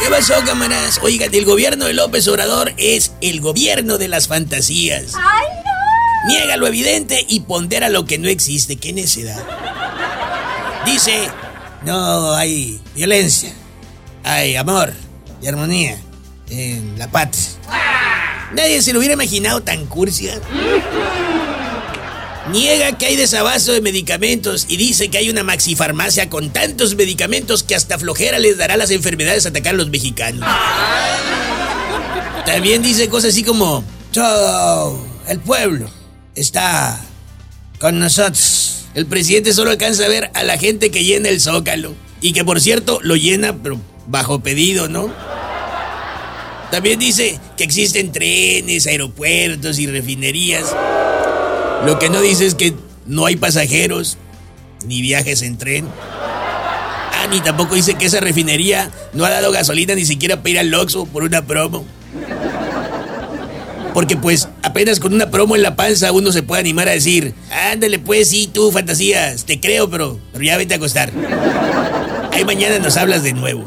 ¿Qué pasó, cámaras? Oigan, el gobierno de López Obrador es el gobierno de las fantasías. ¡Ay, no! Niega lo evidente y pondera lo que no existe. ¡Qué necedad! Dice, no hay violencia, hay amor y armonía en la patria. Nadie se lo hubiera imaginado tan cursia. Niega que hay desabasto de medicamentos y dice que hay una maxifarmacia con tantos medicamentos que hasta flojera les dará las enfermedades a atacar a los mexicanos. También dice cosas así como, todo el pueblo está con nosotros. El presidente solo alcanza a ver a la gente que llena el zócalo. Y que por cierto lo llena pero bajo pedido, ¿no? También dice que existen trenes, aeropuertos y refinerías. Lo que no dice es que no hay pasajeros ni viajes en tren. Ah, ni tampoco dice que esa refinería no ha dado gasolina ni siquiera para ir al Oxxo por una promo. Porque pues apenas con una promo en la panza uno se puede animar a decir, ándale pues sí, tú fantasías, te creo, pero, pero ya vete a acostar. Ahí mañana nos hablas de nuevo.